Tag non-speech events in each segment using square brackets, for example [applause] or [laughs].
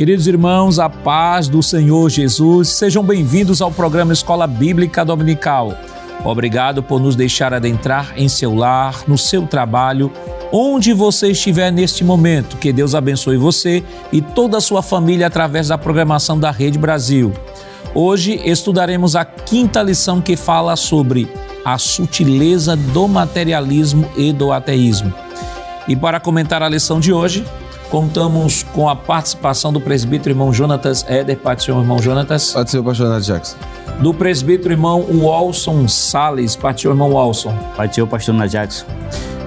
Queridos irmãos, a paz do Senhor Jesus, sejam bem-vindos ao programa Escola Bíblica Dominical. Obrigado por nos deixar adentrar em seu lar, no seu trabalho, onde você estiver neste momento. Que Deus abençoe você e toda a sua família através da programação da Rede Brasil. Hoje estudaremos a quinta lição que fala sobre a sutileza do materialismo e do ateísmo. E para comentar a lição de hoje, contamos com a participação do presbítero irmão Jonatas Éder. Pode ser, irmão Jonatas. Pode ser, o pastor Nath Jackson. Do presbítero irmão Walson Sales. Pode ser, irmão Walson. Ser, o pastor Nath Jackson.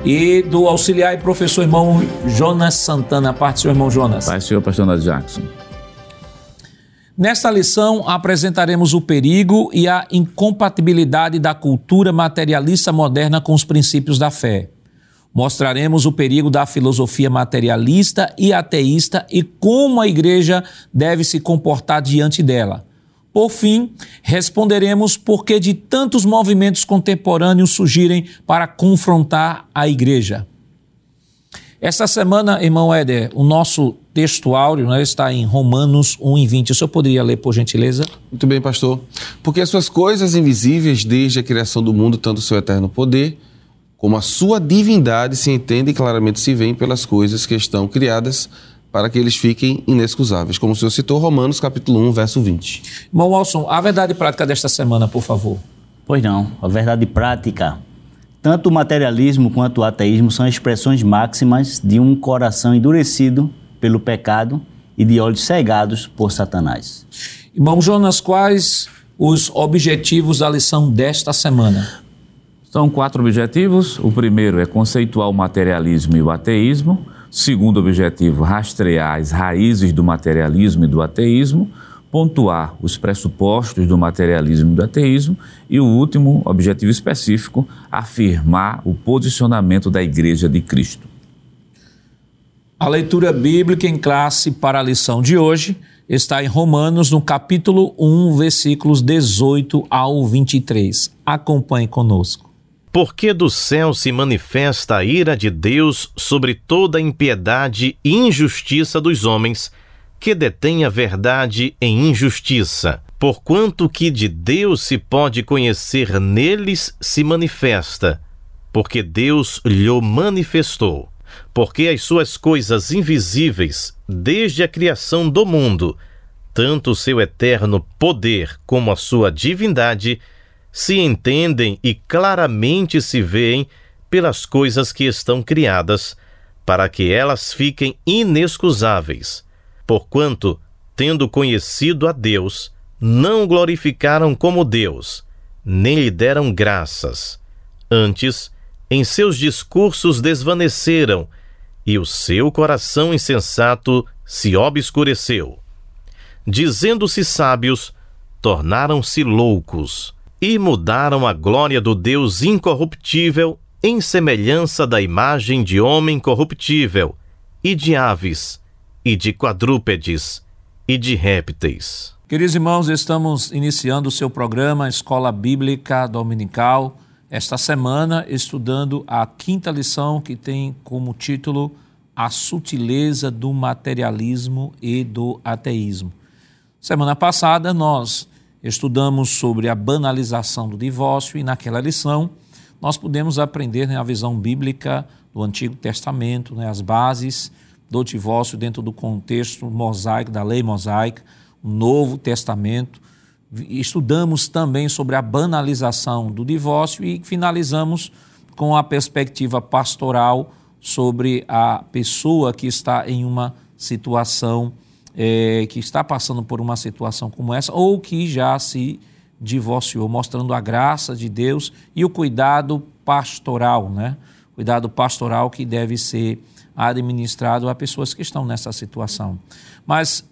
E do auxiliar e professor irmão Jonas Santana. Parte seu irmão Jonas. Pai, senhor pastor Nath Jackson. Nesta lição apresentaremos o perigo e a incompatibilidade da cultura materialista moderna com os princípios da fé. Mostraremos o perigo da filosofia materialista e ateísta e como a igreja deve se comportar diante dela. Por fim, responderemos por que de tantos movimentos contemporâneos surgirem para confrontar a igreja. Esta semana, irmão Éder, o nosso texto áureo né, está em Romanos 1 e 20. O senhor poderia ler, por gentileza? Muito bem, pastor. Porque as suas coisas invisíveis desde a criação do mundo, tanto o seu eterno poder como a sua divindade se entende e claramente se vêem pelas coisas que estão criadas para que eles fiquem inexcusáveis, como o senhor citou, Romanos capítulo 1, verso 20. Irmão Walson, a verdade prática desta semana, por favor. Pois não, a verdade prática. Tanto o materialismo quanto o ateísmo são expressões máximas de um coração endurecido pelo pecado e de olhos cegados por Satanás. Irmão Jonas, quais os objetivos da lição desta semana? São quatro objetivos. O primeiro é conceituar o materialismo e o ateísmo. Segundo objetivo, rastrear as raízes do materialismo e do ateísmo, pontuar os pressupostos do materialismo e do ateísmo. E o último objetivo específico, afirmar o posicionamento da Igreja de Cristo. A leitura bíblica em classe para a lição de hoje está em Romanos, no capítulo 1, versículos 18 ao 23. Acompanhe conosco. Porque do céu se manifesta a ira de Deus sobre toda a impiedade e injustiça dos homens, que detêm a verdade em injustiça. Porquanto que de Deus se pode conhecer neles se manifesta, porque Deus lhe manifestou. Porque as suas coisas invisíveis, desde a criação do mundo, tanto o seu eterno poder como a sua divindade, se entendem e claramente se veem pelas coisas que estão criadas, para que elas fiquem inexcusáveis, porquanto, tendo conhecido a Deus, não glorificaram como Deus, nem lhe deram graças. Antes, em seus discursos desvaneceram, e o seu coração insensato se obscureceu. Dizendo-se sábios, tornaram-se loucos e mudaram a glória do Deus incorruptível em semelhança da imagem de homem corruptível, e de aves, e de quadrúpedes, e de répteis. Queridos irmãos, estamos iniciando o seu programa Escola Bíblica Dominical, esta semana estudando a quinta lição que tem como título A Sutileza do Materialismo e do Ateísmo. Semana passada nós estudamos sobre a banalização do divórcio e naquela lição nós pudemos aprender né, a visão bíblica do Antigo Testamento, né, as bases do divórcio dentro do contexto mosaico, da lei mosaica, o Novo Testamento. Estudamos também sobre a banalização do divórcio e finalizamos com a perspectiva pastoral sobre a pessoa que está em uma situação é, que está passando por uma situação como essa ou que já se divorciou, mostrando a graça de Deus e o cuidado pastoral, né? Cuidado pastoral que deve ser administrado a pessoas que estão nessa situação. Mas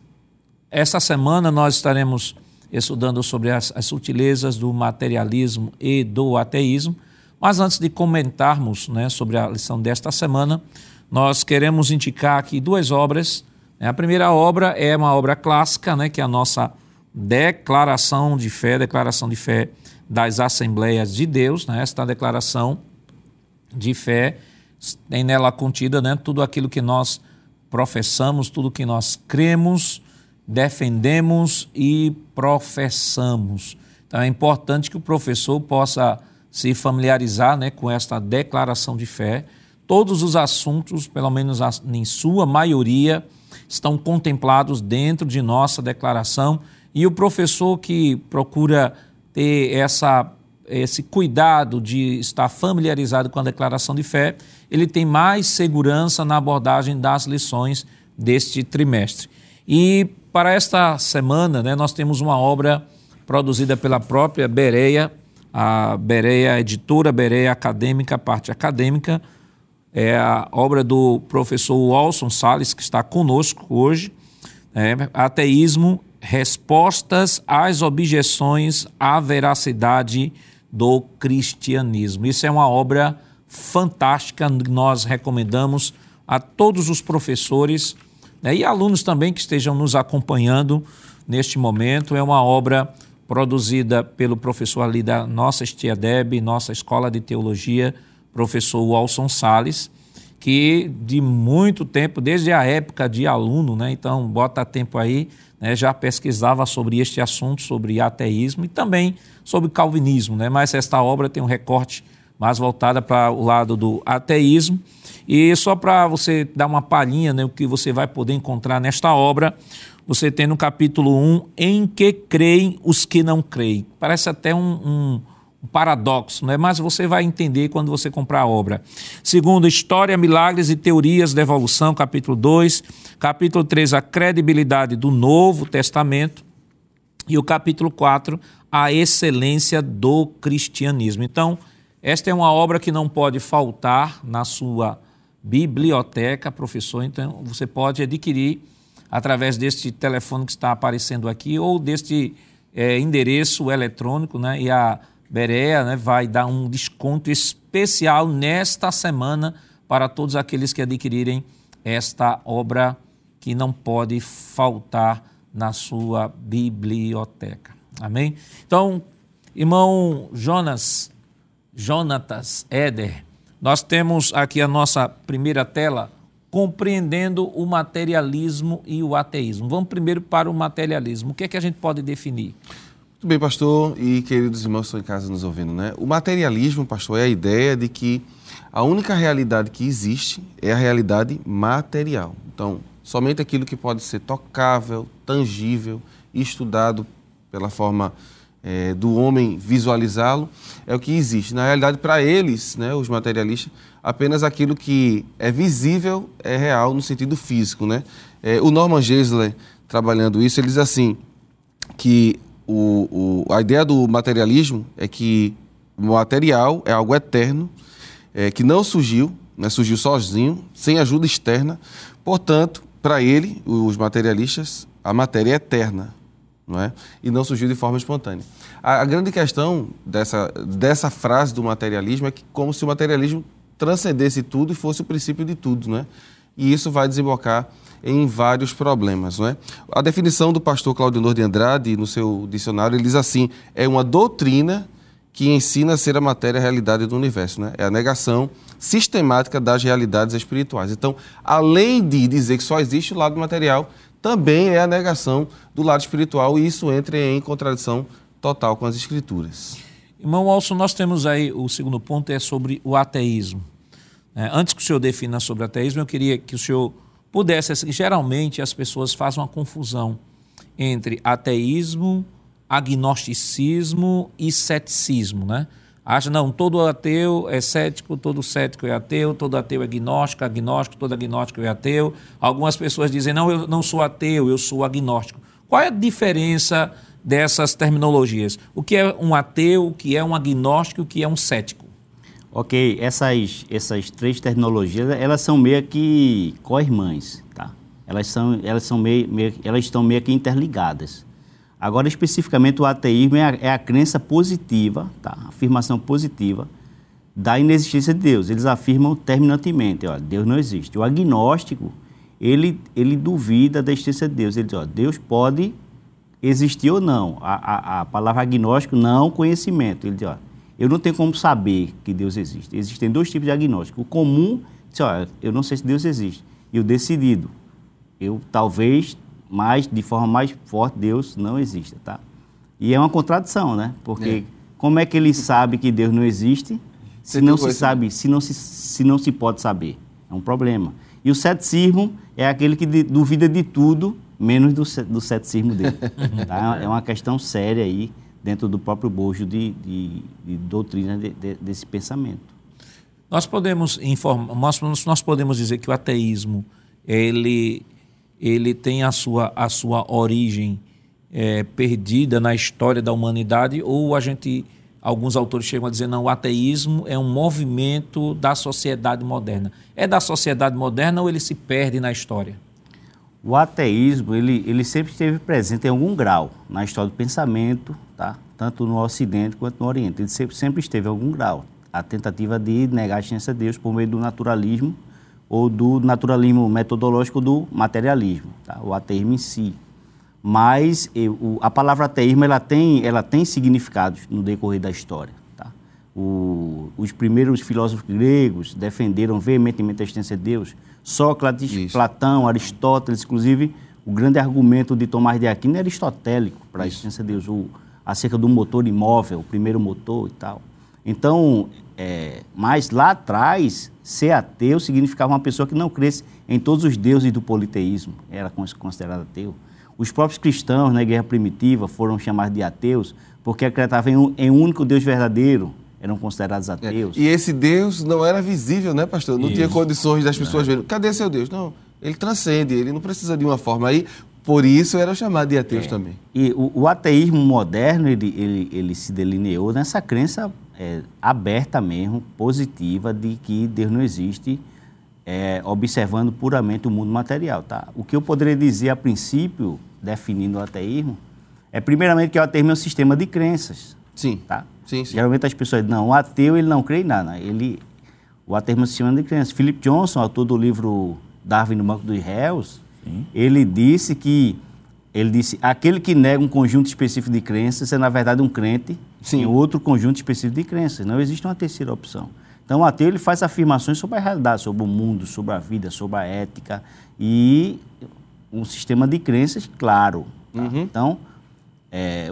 esta semana nós estaremos estudando sobre as, as sutilezas do materialismo e do ateísmo. Mas antes de comentarmos né, sobre a lição desta semana, nós queremos indicar aqui duas obras a primeira obra é uma obra clássica, né, que é a nossa declaração de fé, declaração de fé das Assembleias de Deus. Né? Esta declaração de fé tem nela contida né, tudo aquilo que nós professamos, tudo que nós cremos defendemos e professamos. Então é importante que o professor possa se familiarizar né, com esta declaração de fé. Todos os assuntos, pelo menos em sua maioria, estão contemplados dentro de nossa declaração e o professor que procura ter essa, esse cuidado de estar familiarizado com a declaração de fé, ele tem mais segurança na abordagem das lições deste trimestre. E para esta semana, né, nós temos uma obra produzida pela própria Bereia, a Bereia Editora, Bereia Acadêmica, parte acadêmica, é a obra do professor Walson Salles, que está conosco hoje, é, Ateísmo, Respostas às Objeções à Veracidade do Cristianismo. Isso é uma obra fantástica, nós recomendamos a todos os professores né, e alunos também que estejam nos acompanhando neste momento. É uma obra produzida pelo professor ali da nossa Estia Deb, nossa Escola de Teologia, professor Walson Sales, que de muito tempo, desde a época de aluno, né, então bota tempo aí, né, já pesquisava sobre este assunto, sobre ateísmo e também sobre calvinismo, né, mas esta obra tem um recorte mais voltada para o lado do ateísmo. E só para você dar uma palhinha, né, o que você vai poder encontrar nesta obra, você tem no capítulo 1, em que creem os que não creem. Parece até um, um um paradoxo, não é? mas você vai entender quando você comprar a obra. Segundo, História, Milagres e Teorias da Evolução, capítulo 2. Capítulo 3, a credibilidade do Novo Testamento. E o capítulo 4, a excelência do cristianismo. Então, esta é uma obra que não pode faltar na sua biblioteca, professor. Então, você pode adquirir através deste telefone que está aparecendo aqui ou deste é, endereço eletrônico, né? E a Berea né, vai dar um desconto especial nesta semana para todos aqueles que adquirirem esta obra que não pode faltar na sua biblioteca. Amém? Então, irmão Jonas, Jonatas Éder, nós temos aqui a nossa primeira tela compreendendo o materialismo e o ateísmo. Vamos primeiro para o materialismo. O que é que a gente pode definir? Muito bem, pastor e queridos irmãos que estão em casa nos ouvindo, né? O materialismo, pastor, é a ideia de que a única realidade que existe é a realidade material. Então, somente aquilo que pode ser tocável, tangível, estudado pela forma é, do homem visualizá-lo, é o que existe. Na realidade, para eles, né, os materialistas, apenas aquilo que é visível é real no sentido físico. Né? É, o Norman Geisler, trabalhando isso, ele diz assim, que o, o, a ideia do materialismo é que o material é algo eterno, é, que não surgiu, né, surgiu sozinho, sem ajuda externa. Portanto, para ele, os materialistas, a matéria é eterna, não é? E não surgiu de forma espontânea. A, a, grande questão dessa, dessa frase do materialismo é que como se o materialismo transcendesse tudo e fosse o princípio de tudo, não é? E isso vai desembocar em vários problemas. Não é? A definição do pastor Claudio de Andrade, no seu dicionário, ele diz assim: é uma doutrina que ensina a ser a matéria a realidade do universo. Né? É a negação sistemática das realidades espirituais. Então, além de dizer que só existe o lado material, também é a negação do lado espiritual e isso entra em contradição total com as escrituras. Irmão Alson, nós temos aí o segundo ponto é sobre o ateísmo. É, antes que o senhor defina sobre ateísmo, eu queria que o senhor pudesse. Assim, geralmente as pessoas fazem uma confusão entre ateísmo, agnosticismo e ceticismo, né? Acha, não, todo ateu é cético, todo cético é ateu, todo ateu é agnóstico, agnóstico, todo agnóstico é ateu. Algumas pessoas dizem, não, eu não sou ateu, eu sou agnóstico. Qual é a diferença dessas terminologias? O que é um ateu, o que é um agnóstico, o que é um cético? Ok, essas, essas três terminologias, elas são meio que co-irmãs, tá? Elas, são, elas, são meio, meio, elas estão meio que interligadas. Agora, especificamente, o ateísmo é a, é a crença positiva, tá? A afirmação positiva da inexistência de Deus. Eles afirmam terminantemente, ó, Deus não existe. O agnóstico, ele, ele duvida da existência de Deus. Ele diz, ó, Deus pode existir ou não. A, a, a palavra agnóstico, não conhecimento. Ele diz, ó, eu não tenho como saber que Deus existe. Existem dois tipos de diagnóstico. O comum, diz, olha, eu não sei se Deus existe. E o decidido, eu talvez mais, de forma mais forte, Deus não existe, tá? E é uma contradição, né? Porque é. como é que ele sabe que Deus não existe se não se sabe, se não se, se não se pode saber? É um problema. E o ceticismo é aquele que duvida de tudo, menos do, do ceticismo dele. [laughs] tá? É uma questão séria aí dentro do próprio bojo de, de, de doutrina de, de, desse pensamento. Nós podemos informar, nós, nós podemos dizer que o ateísmo ele, ele tem a sua, a sua origem é, perdida na história da humanidade ou a gente alguns autores chegam a dizer não o ateísmo é um movimento da sociedade moderna é da sociedade moderna ou ele se perde na história o ateísmo ele, ele sempre esteve presente em algum grau na história do pensamento tá tanto no Ocidente quanto no Oriente ele sempre, sempre esteve em algum grau a tentativa de negar a existência de Deus por meio do naturalismo ou do naturalismo metodológico do materialismo, tá? o ateísmo em si. Mas eu, a palavra ateísmo ela tem, ela tem significados no decorrer da história. Tá? O, os primeiros filósofos gregos defenderam veementemente a existência de Deus. Sócrates, Isso. Platão, Aristóteles, inclusive, o grande argumento de Tomás de Aquino é aristotélico para a existência de Deus, o, acerca do motor imóvel, o primeiro motor e tal. Então, é, mas lá atrás, ser ateu significava uma pessoa que não cresce em todos os deuses do politeísmo, era considerado ateu. Os próprios cristãos na guerra primitiva foram chamados de ateus porque acreditavam em um, em um único Deus verdadeiro, eram considerados é, ateus. É. E esse Deus não era visível, né, pastor? Não Isso. tinha condições das pessoas verem. Cadê seu Deus? Não, ele transcende, ele não precisa de uma forma. Aí, por isso, era chamado de ateus é. também. E o, o, ateísmo moderno, ele, ele, ele se delineou nessa crença é, aberta mesmo, positiva, de que Deus não existe, é, observando puramente o mundo material. Tá? O que eu poderia dizer a princípio, definindo o ateísmo, é primeiramente que o ateísmo é um sistema de crenças. Sim. Tá? sim, sim. Geralmente as pessoas dizem, não, o ateu ele não crê em nada. Ele, o ateísmo é um sistema de crenças. Philip Johnson, autor do livro Darwin no Banco dos Réus, sim. ele disse que ele disse: aquele que nega um conjunto específico de crenças é, na verdade, um crente Sim. em outro conjunto específico de crenças. Não existe uma terceira opção. Então, o ateu ele faz afirmações sobre a realidade, sobre o mundo, sobre a vida, sobre a ética e um sistema de crenças claro. Tá? Uhum. Então, é,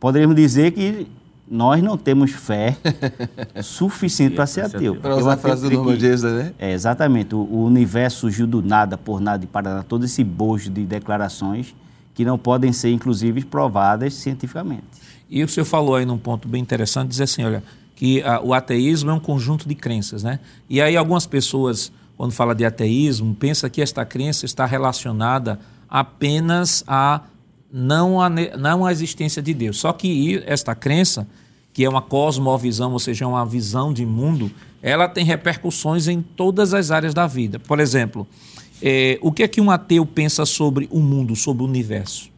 poderíamos dizer que nós não temos fé [laughs] suficiente para ser ateu. Para usar a frase do Norman né? É, exatamente. O, o, universo surgiu do nada, por nada e para nada. Todo esse bojo de declarações que não podem ser, inclusive, provadas cientificamente. E o senhor falou aí num ponto bem interessante, dizer assim, olha, que a, o ateísmo é um conjunto de crenças, né? E aí algumas pessoas, quando fala de ateísmo, pensa que esta crença está relacionada apenas a não a, não a existência de Deus. Só que esta crença, que é uma cosmovisão, ou seja, uma visão de mundo, ela tem repercussões em todas as áreas da vida. Por exemplo, é, o que é que um ateu pensa sobre o mundo, sobre o universo?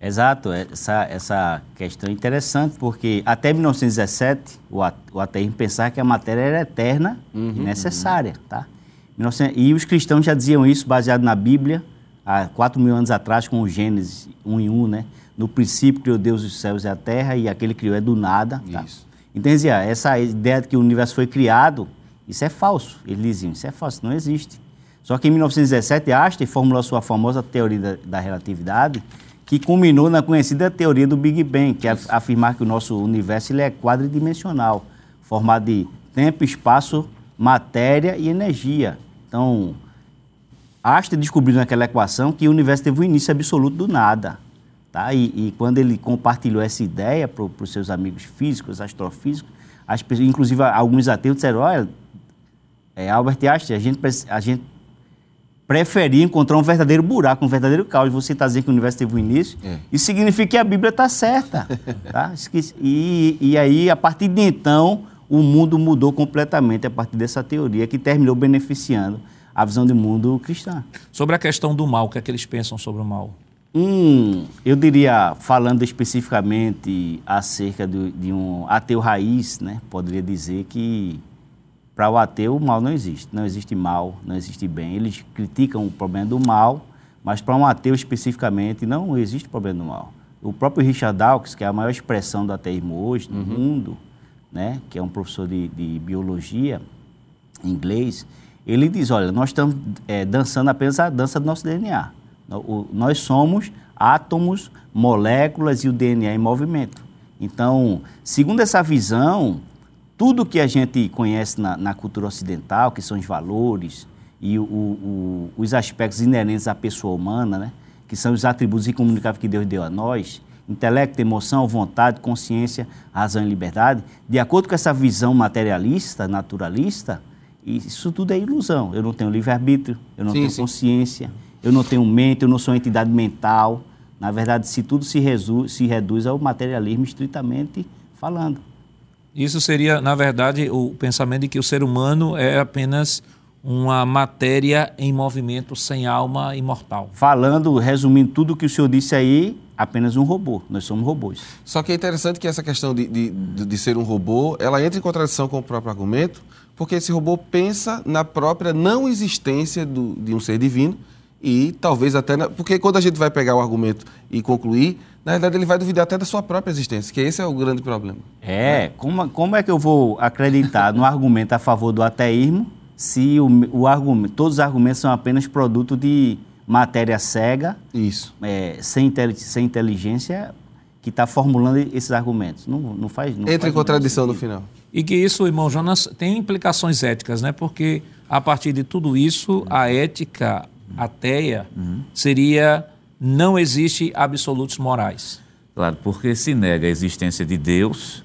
Exato, essa, essa questão é interessante, porque até 1917 o ateísmo pensava que a matéria era eterna uhum, e necessária. Uhum. Tá? E os cristãos já diziam isso baseado na Bíblia, há 4 mil anos atrás, com o Gênesis 1 em 1, né? No princípio criou Deus os céus e a terra, e aquele criou é do nada. Tá? Isso. Então, dizia, essa ideia de que o universo foi criado, isso é falso. Eles diziam, isso é falso, não existe. Só que em 1917, Einstein formulou a sua famosa teoria da, da relatividade, que culminou na conhecida teoria do Big Bang, que é afirmar que o nosso universo ele é quadridimensional, formado de tempo, espaço, matéria e energia. Então, Einstein descobriu naquela equação que o universo teve um início absoluto do nada. Tá? E, e quando ele compartilhou essa ideia para os seus amigos físicos, astrofísicos, as, inclusive alguns ateus disseram, olha, é, Albert Einstein, a gente, a gente preferir encontrar um verdadeiro buraco, um verdadeiro caos. Você está dizendo que o universo teve um início, é. isso significa que a Bíblia está certa. Tá? [laughs] E, e aí, a partir de então, o mundo mudou completamente a partir dessa teoria que terminou beneficiando a visão de mundo cristã. Sobre a questão do mal, o que é que eles pensam sobre o mal? Hum, eu diria, falando especificamente acerca de, de um ateu raiz, né, poderia dizer que para o ateu, o mal não existe. Não existe mal, não existe bem. Eles criticam o problema do mal, mas para um ateu especificamente, não existe problema do mal. O próprio Richard Dawkins, que é a maior expressão do ateísmo hoje no uhum. mundo, né, que é um professor de, de biologia inglês, ele diz: olha, nós estamos é, dançando apenas a dança do nosso DNA. Nós somos átomos, moléculas e o DNA em movimento. Então, segundo essa visão, tudo que a gente conhece na, na cultura ocidental, que são os valores e o, o, os aspectos inerentes à pessoa humana, né? que são os atributos incomunicáveis que Deus deu a nós, intelecto, emoção, vontade, consciência, razão e liberdade, de acordo com essa visão materialista, naturalista, isso tudo é ilusão. Eu não tenho livre-arbítrio, eu não sim, tenho sim. consciência, eu não tenho mente, eu não sou entidade mental. Na verdade, se tudo se, resu, se reduz ao materialismo estritamente falando. Isso seria, na verdade, o pensamento de que o ser humano é apenas uma matéria em movimento sem alma imortal. Falando, resumindo tudo o que o senhor disse aí, apenas um robô. Nós somos robôs. Só que é interessante que essa questão de, de, de ser um robô, ela entra em contradição com o próprio argumento, porque esse robô pensa na própria não existência do, de um ser divino e talvez até... Na, porque quando a gente vai pegar o argumento e concluir, na verdade ele vai duvidar até da sua própria existência, que esse é o grande problema. É, como, como é que eu vou acreditar no argumento a favor do ateísmo se o, o argumento, todos os argumentos são apenas produto de matéria cega, Isso. É, sem, sem inteligência, que está formulando esses argumentos. Não, não faz. Não Entra faz em contradição no final. E que isso, irmão Jonas, tem implicações éticas, né? Porque a partir de tudo isso, a ética ateia seria não existe absolutos morais. Claro, porque se nega a existência de Deus,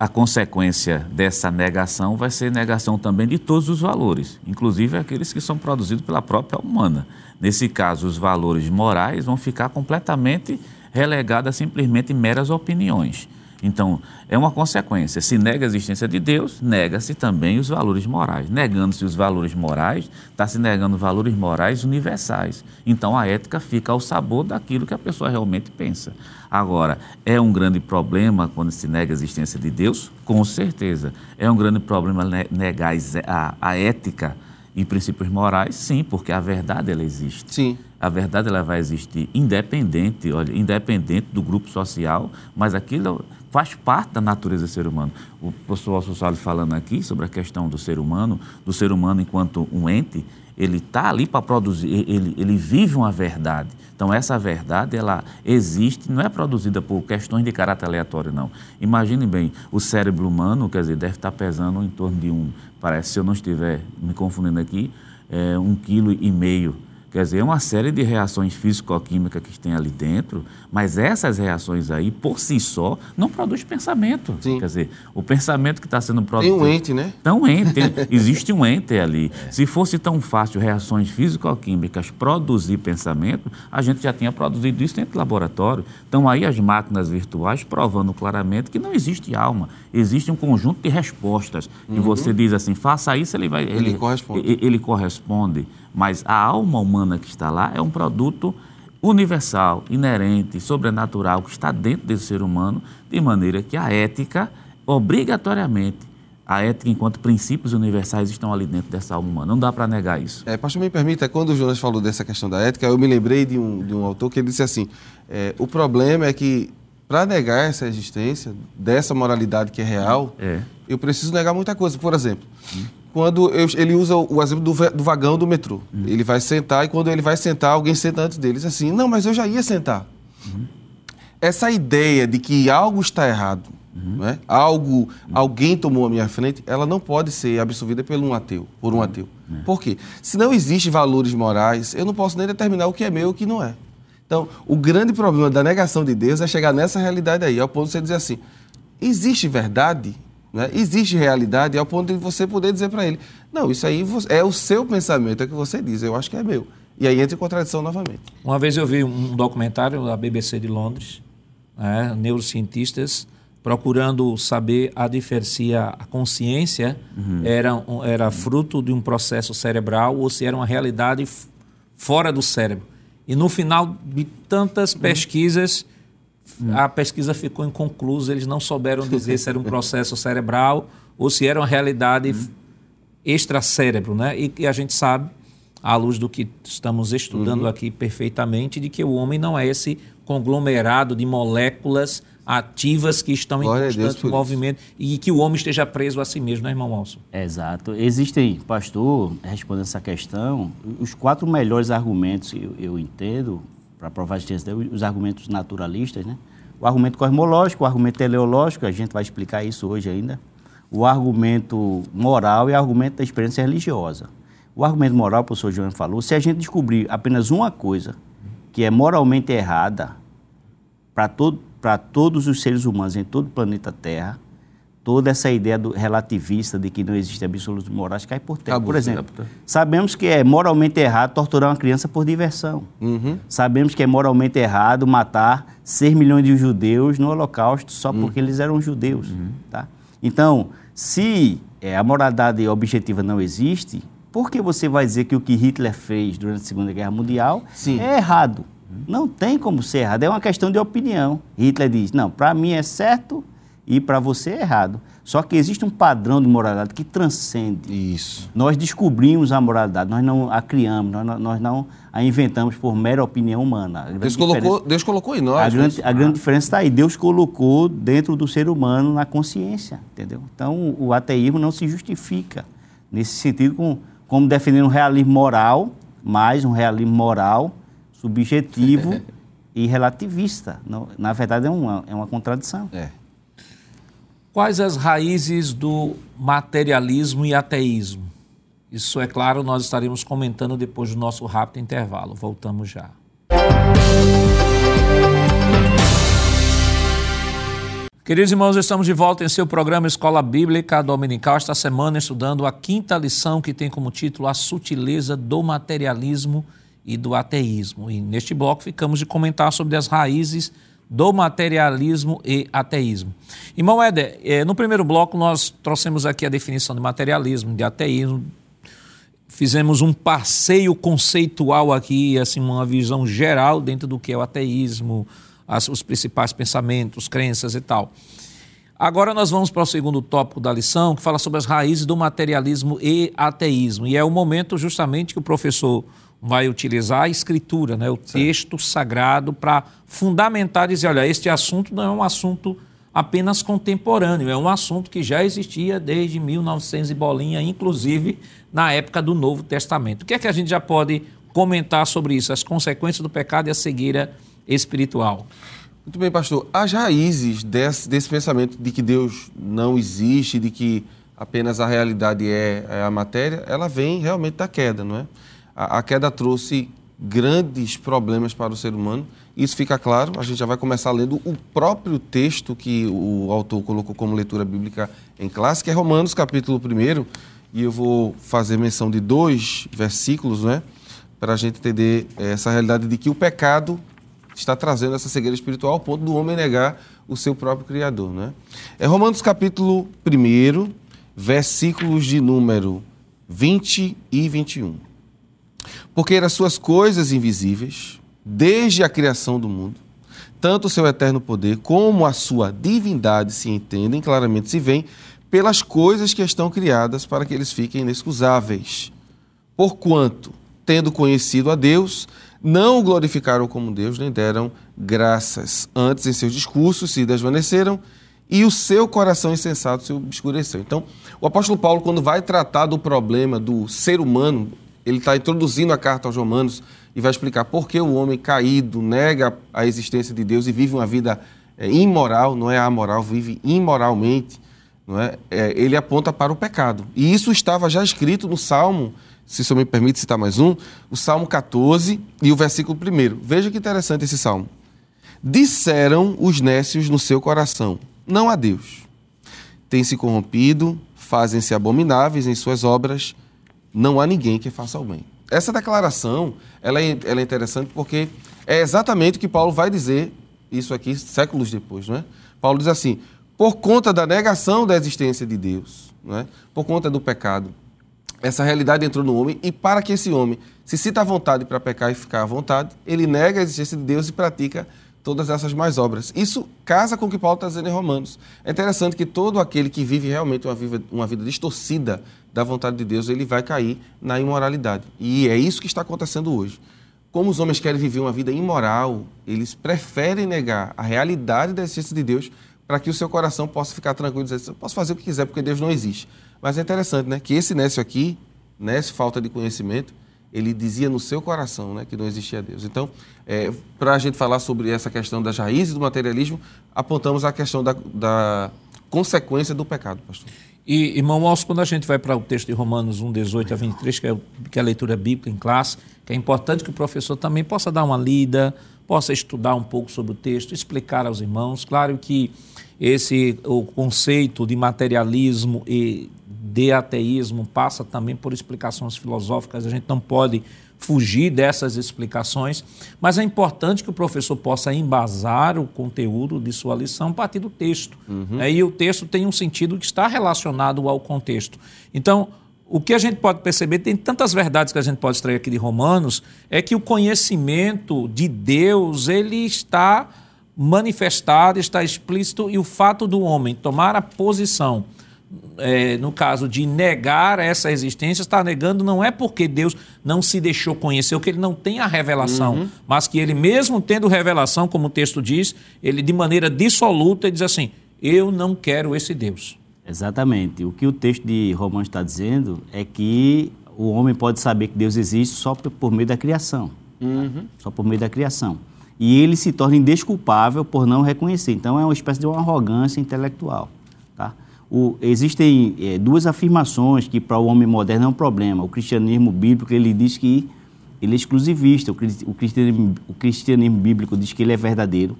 a consequência dessa negação vai ser negação também de todos os valores, inclusive aqueles que são produzidos pela própria humana. Nesse caso, os valores morais vão ficar completamente relegados a simplesmente meras opiniões. Então, é uma consequência. Se nega a existência de Deus, nega-se também os valores morais. Negando-se os valores morais, está se negando valores morais universais. Então, a ética fica ao sabor daquilo que a pessoa realmente pensa. Agora, é um grande problema quando se nega a existência de Deus? Com certeza. É um grande problema negar a, a ética e princípios morais? Sim, porque a verdade ela existe. Sim. A verdade ela vai existir independente, olha, independente do grupo social, mas aquilo faz parte da natureza do ser humano. O professor Alcio falando aqui sobre a questão do ser humano, do ser humano enquanto um ente, ele está ali para produzir, ele, ele vive uma verdade. Então, essa verdade, ela existe, não é produzida por questões de caráter aleatório, não. Imagine bem, o cérebro humano, quer dizer, deve estar pesando em torno de um, parece, se eu não estiver me confundindo aqui, é, um quilo e meio Quer dizer, é uma série de reações físico-químicas que tem ali dentro, mas essas reações aí, por si só, não produz pensamento. Sim. Quer dizer, o pensamento que está sendo produzido... Tem um ente, né? Tem um [laughs] ente, existe um ente ali. É. Se fosse tão fácil reações físico-químicas produzir pensamento, a gente já tinha produzido isso dentro do laboratório. Então aí as máquinas virtuais provando claramente que não existe alma, existe um conjunto de respostas. Uhum. E você diz assim, faça isso, ele vai... Ele, ele corresponde. Ele, ele corresponde. Mas a alma humana que está lá é um produto universal, inerente, sobrenatural, que está dentro desse ser humano, de maneira que a ética, obrigatoriamente, a ética enquanto princípios universais estão ali dentro dessa alma humana. Não dá para negar isso. É, pastor, me permita, quando o Jonas falou dessa questão da ética, eu me lembrei de um, de um autor que ele disse assim, é, o problema é que para negar essa existência dessa moralidade que é real, é. eu preciso negar muita coisa. Por exemplo, hum quando eu, ele usa o exemplo do, do vagão do metrô. Uhum. Ele vai sentar e quando ele vai sentar, alguém senta antes dele. Diz assim, não, mas eu já ia sentar. Uhum. Essa ideia de que algo está errado, uhum. né? algo, alguém tomou a minha frente, ela não pode ser absorvida por um ateu. Por um ateu. É. Por quê? Se não existem valores morais, eu não posso nem determinar o que é meu e o que não é. Então, o grande problema da negação de Deus é chegar nessa realidade aí, ao ponto de você dizer assim, existe verdade? Né? Existe realidade ao ponto de você poder dizer para ele: não, isso aí é o seu pensamento, é o que você diz, eu acho que é meu. E aí entra em contradição novamente. Uma vez eu vi um documentário da BBC de Londres, né, neurocientistas procurando saber a diferenciar a consciência uhum. era, era fruto de um processo cerebral ou se era uma realidade fora do cérebro. E no final de tantas uhum. A pesquisa ficou inconclusa, eles não souberam dizer se era um [laughs] processo cerebral ou se era uma realidade extracérebro, né? E, e a gente sabe, à luz do que estamos estudando uhum. aqui perfeitamente, de que o homem não é esse conglomerado de moléculas ativas que estão Glória em constante movimento e que o homem esteja preso a si mesmo, né, irmão Alson? Exato. Existem, pastor, respondendo essa questão, os quatro melhores argumentos, eu, eu entendo, para provar a existência os argumentos naturalistas, né? O argumento cosmológico, o argumento teleológico, a gente vai explicar isso hoje ainda, o argumento moral e o argumento da experiência religiosa. O argumento moral, o professor João falou, se a gente descobrir apenas uma coisa que é moralmente errada para todo, todos os seres humanos em todo o planeta Terra, toda essa ideia do relativista de que não existe absolutos morais cai por terra. Por exemplo, sabemos que é moralmente errado torturar uma criança por diversão. Uhum. Sabemos que é moralmente errado matar 6 milhões de judeus no Holocausto só Uhum. porque eles eram judeus. Tá? Então, se é, a moralidade objetiva não existe, por que você vai dizer que o que Hitler fez durante a Segunda Guerra Mundial Sim. é errado? Não tem como ser errado, é uma questão de opinião. Hitler diz: não, para mim é certo e para você é errado. Só que existe um padrão de moralidade que transcende. Isso. Nós descobrimos a moralidade, nós não a criamos, nós não, nós não a inventamos por mera opinião humana. Grande Deus colocou, Deus colocou em nós. a grande, né? a grande diferença está aí. Deus colocou dentro do ser humano na consciência, entendeu? Então, o ateísmo não se justifica nesse sentido com, como defender um realismo moral, mais um realismo moral subjetivo [laughs] e relativista. Não- na verdade, é uma, é uma contradição. É. Quais as raízes do materialismo e ateísmo? Isso, é claro, nós estaremos comentando depois do nosso rápido intervalo. Voltamos já. Queridos irmãos, estamos de volta em seu programa Escola Bíblica Dominical, esta semana estudando a quinta lição que tem como título A Sutileza do Materialismo e do Ateísmo. E neste bloco ficamos de comentar sobre as raízes do materialismo e ateísmo. Irmão Éder, eh, no primeiro bloco nós trouxemos aqui a definição de materialismo, de ateísmo, fizemos um passeio conceitual aqui, assim, uma visão geral dentro do que é o ateísmo, as- os principais pensamentos, crenças e tal. Agora nós vamos para o segundo tópico da lição, que fala sobre as raízes do materialismo e ateísmo. E é o momento justamente que o professor vai utilizar a escritura, né, o texto sagrado, para fundamentar, dizer, olha, este assunto não é um assunto apenas contemporâneo, é um assunto que já existia desde 1900 e bolinha, inclusive na época do Novo Testamento. O que é que a gente já pode comentar sobre isso, as consequências do pecado e a cegueira espiritual? Muito bem, pastor. As raízes desse, desse pensamento de que Deus não existe, de que apenas a realidade é, é a matéria, ela vem realmente da queda, não é? A, a queda trouxe grandes problemas para o ser humano. Isso fica claro, a gente já vai começar lendo o próprio texto que o autor colocou como leitura bíblica em classe, que é Romanos, capítulo 1, e eu vou fazer menção de dois versículos, né? Para a gente entender eh, essa realidade de que o pecado está trazendo essa cegueira espiritual ao ponto do homem negar o seu próprio Criador. Né? É Romanos capítulo 1, versículos de número 20 e 21. Porque eram suas coisas invisíveis, desde a criação do mundo, tanto o seu eterno poder como a sua divindade se entendem, claramente se veem, pelas coisas que estão criadas para que eles fiquem inexcusáveis. Porquanto, tendo conhecido a Deus, não o glorificaram como Deus, nem deram graças. Antes, em seus discursos, se desvaneceram e o seu coração insensato se obscureceu. Então, o apóstolo Paulo, quando vai tratar do problema do ser humano, ele está introduzindo a carta aos Romanos e vai explicar por que o homem caído nega a existência de Deus e vive uma vida é, imoral, não é amoral, vive imoralmente. Não é? É, ele aponta para o pecado. E isso estava já escrito no Salmo, se o senhor me permite citar mais um, o Salmo 14 e o versículo 1. Veja que interessante esse salmo. Disseram os nécios no seu coração: Não há Deus. Têm se corrompido, fazem-se abomináveis em suas obras, não há ninguém que faça o bem. Essa declaração ela é, ela é interessante porque é exatamente o que Paulo vai dizer, isso aqui séculos depois. Não é? Paulo diz assim: por conta da negação da existência de Deus, não é? por conta do pecado, essa realidade entrou no homem e para que esse homem se sinta à vontade para pecar e ficar à vontade, ele nega a existência de Deus e pratica todas essas mais obras. Isso casa com o que Paulo está dizendo em Romanos. É interessante que todo aquele que vive realmente uma vida, uma vida distorcida da vontade de Deus, ele vai cair na imoralidade. E é isso que está acontecendo hoje. como os homens querem viver uma vida imoral, eles preferem negar a realidade da existência de Deus para que o seu coração possa ficar tranquilo e dizer, eu posso fazer o que quiser porque Deus não existe. Mas é interessante, né, que esse Nécio aqui, Nécio falta de conhecimento, ele dizia no seu coração né, que não existia Deus. Então, é, para a gente falar sobre essa questão das raízes do materialismo, apontamos a questão da, da consequência do pecado, pastor. E, irmão Alcio, quando a gente vai para o texto de Romanos 1, 18 a 23, que é, que é a leitura bíblica em classe, que é importante que o professor também possa dar uma lida, possa estudar um pouco sobre o texto, explicar aos irmãos. Claro que esse o conceito de materialismo e de ateísmo passa também por explicações filosóficas, a gente não pode fugir dessas explicações, mas é importante que o professor possa embasar o conteúdo de sua lição a partir do texto. Uhum. Né? E o texto tem um sentido que está relacionado ao contexto. Então, o que a gente pode perceber, tem tantas verdades que a gente pode extrair aqui de Romanos, é que o conhecimento de Deus, ele está manifestado, está explícito, e o fato do homem tomar a posição é, no caso de negar essa existência, está negando não é porque Deus não se deixou conhecer, ou que ele não tem a revelação, uhum. mas que ele, mesmo tendo revelação, como o texto diz, ele de maneira dissoluta diz assim: Eu não quero esse Deus. Exatamente. O que o texto de Romanos está dizendo é que o homem pode saber que Deus existe só por meio da criação. Uhum. Só por meio da criação. E ele se torna indesculpável por não reconhecer. Então é uma espécie de uma arrogância intelectual. O, existem é, duas afirmações que para o homem moderno é um problema. O cristianismo bíblico ele diz que ele é exclusivista. O, o, cristianismo, o cristianismo bíblico diz que ele é verdadeiro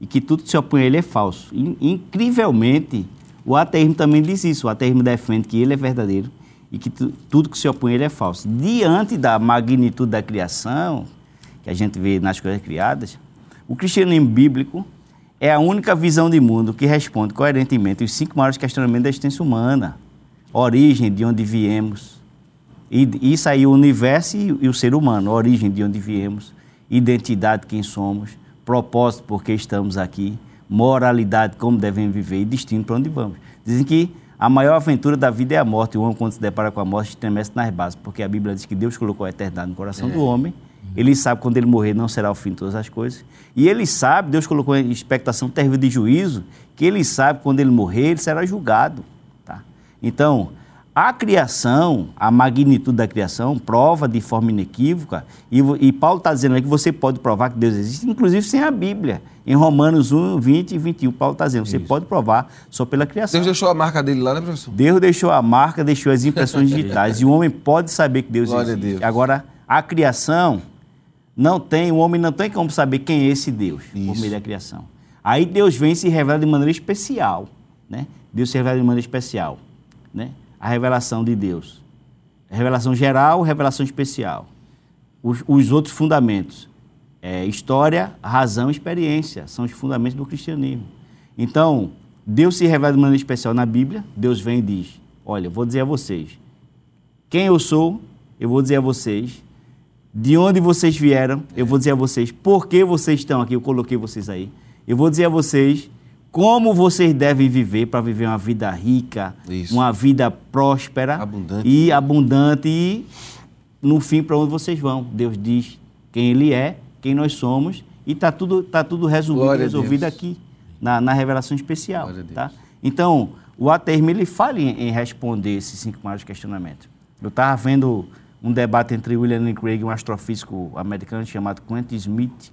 e que tudo que se opõe a ele é falso. In, incrivelmente, o ateísmo também diz isso. O ateísmo defende que ele é verdadeiro e que tu, tudo que se opõe a ele é falso. Diante da magnitude da criação, que a gente vê nas coisas criadas, o cristianismo bíblico é a única visão de mundo que responde coerentemente os cinco maiores questionamentos da existência humana. Origem, de onde viemos. E isso aí, o universo e, o ser humano. Origem, de onde viemos. Identidade, quem somos. Propósito, por que estamos aqui. Moralidade, como devemos viver. E destino, para onde vamos. Dizem que a maior aventura da vida é a morte. O homem, quando se depara com a morte, estremece nas bases. Porque a Bíblia diz que Deus colocou a eternidade no coração é. do homem ele sabe quando ele morrer não será o fim de todas as coisas. E ele sabe, Deus colocou em expectação terrível de juízo, que ele sabe quando ele morrer ele será julgado. Tá? Então, a criação, a magnitude da criação, prova de forma inequívoca, e, e Paulo está dizendo que você pode provar que Deus existe, inclusive sem a Bíblia. Em Romanos 1, 20 e 21, Paulo está dizendo, você Isso. pode provar só pela criação. Deus deixou a marca dele lá, né, professor? Deus deixou a marca, deixou as impressões digitais, [laughs] e o homem pode saber que Deus Glória existe. A Deus. Agora, a criação, não tem, o homem não tem como saber quem é esse Deus Isso. por meio da criação. Aí Deus vem e se revela de maneira especial, né? Deus se revela de maneira especial, né? A revelação de Deus. revelação geral, revelação especial. Os, os outros fundamentos. É, história, razão, experiência. São os fundamentos do cristianismo. Então, Deus se revela de maneira especial na Bíblia. Deus vem e diz: Olha, eu vou dizer a vocês quem eu sou, eu vou dizer a vocês de onde vocês vieram, eu vou dizer a vocês por que vocês estão aqui, eu coloquei vocês aí. Eu vou dizer a vocês como vocês devem viver para viver uma vida rica, Isso. uma vida próspera abundante. e abundante e no fim para onde vocês vão. Deus diz quem Ele é, quem nós somos e está tudo, tá tudo resolvido, resolvido aqui na, na revelação especial. Tá? Então, o ateísmo ele fala em, em responder esses cinco maiores questionamentos. Eu estava vendo um debate entre William Lane Craig e um astrofísico americano chamado Quentin Smith.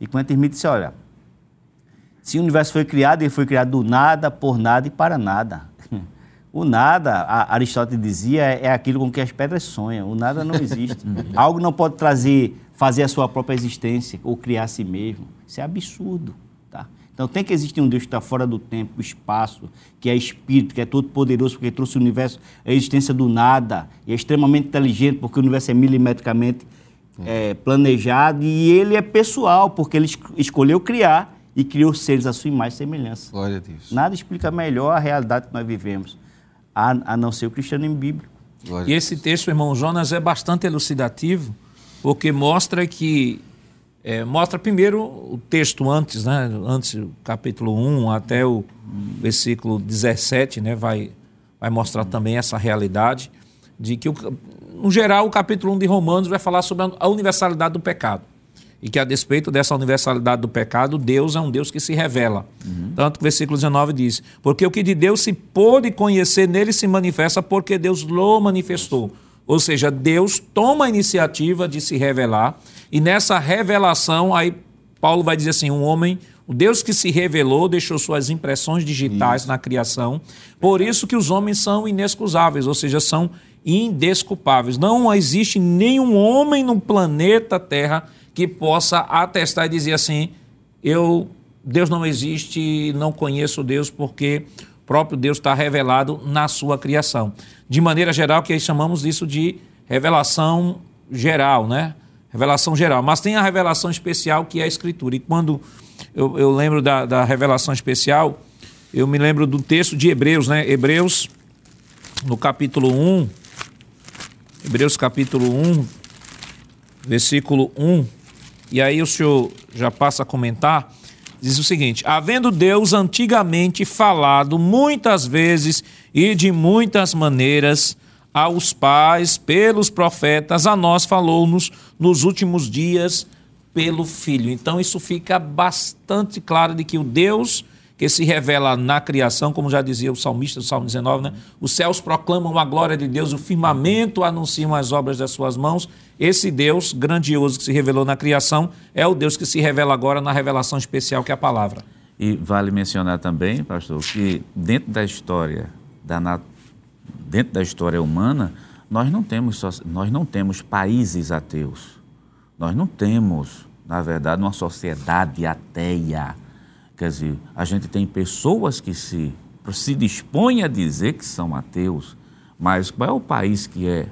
E Quentin Smith disse, olha, se o universo foi criado, ele foi criado do nada, por nada e para nada. [laughs] O nada, Aristóteles dizia, é aquilo com que as pedras sonham. O nada não existe. [laughs] Algo não pode trazer, fazer a sua própria existência ou criar a si mesmo. Isso é absurdo. Então tem que existir um Deus que está fora do tempo, do espaço, que é espírito, que é todo poderoso, porque trouxe o universo a existência do nada, e é extremamente inteligente, porque o universo é milimetricamente é, planejado, e ele é pessoal, porque ele escolheu criar e criou seres à sua imagem e semelhança. Glória a Deus. Nada explica melhor a realidade que nós vivemos, a, a não ser o cristianismo bíblico. Glória e esse texto, irmão Jonas, é bastante elucidativo, porque mostra que é, mostra primeiro o texto antes, né? Antes, o capítulo 1 até o versículo 17, né? Vai, vai mostrar também essa realidade de que, no geral, o capítulo 1 de Romanos vai falar sobre a universalidade do pecado. e que a despeito dessa universalidade do pecado, Deus é um Deus que se revela. Tanto que o versículo 19 diz: Porque o que de Deus se pôde conhecer, nele se manifesta, porque Deus lo manifestou. Ou seja, Deus toma a iniciativa de se revelar, e nessa revelação, aí Paulo vai dizer assim: um homem, o Deus que se revelou, deixou suas impressões digitais na criação, por isso que os homens são inexcusáveis, ou seja, são indesculpáveis. Não existe nenhum homem no planeta Terra que possa atestar e dizer assim: eu, Deus não existe, não conheço Deus, porque o próprio Deus está revelado na sua criação. De maneira geral, que chamamos isso de revelação geral, né? Revelação geral. Mas tem a revelação especial que é a Escritura. E quando eu, eu lembro da, da revelação especial, eu me lembro do texto de Hebreus, né? Hebreus, no capítulo 1, Hebreus capítulo 1, versículo 1, e aí o senhor já passa a comentar, diz o seguinte: Havendo Deus antigamente falado muitas vezes e de muitas maneiras aos pais pelos profetas, a nós falou-nos nos últimos dias pelo Filho. Então isso fica bastante claro de que o Deus que se revela na criação, como já dizia o salmista do Salmo 19, né? Os céus proclamam a glória de Deus, o firmamento anunciam as obras das suas mãos. Esse Deus grandioso que se revelou na criação é o Deus que se revela agora na revelação especial que é a palavra. E vale mencionar também, pastor, que dentro da história da dentro da história humana, nós não temos nós não temos países ateus. Nós não temos, na verdade, uma sociedade ateia Quer dizer, a gente tem pessoas que se, se dispõem a dizer que são ateus, mas qual é o país que é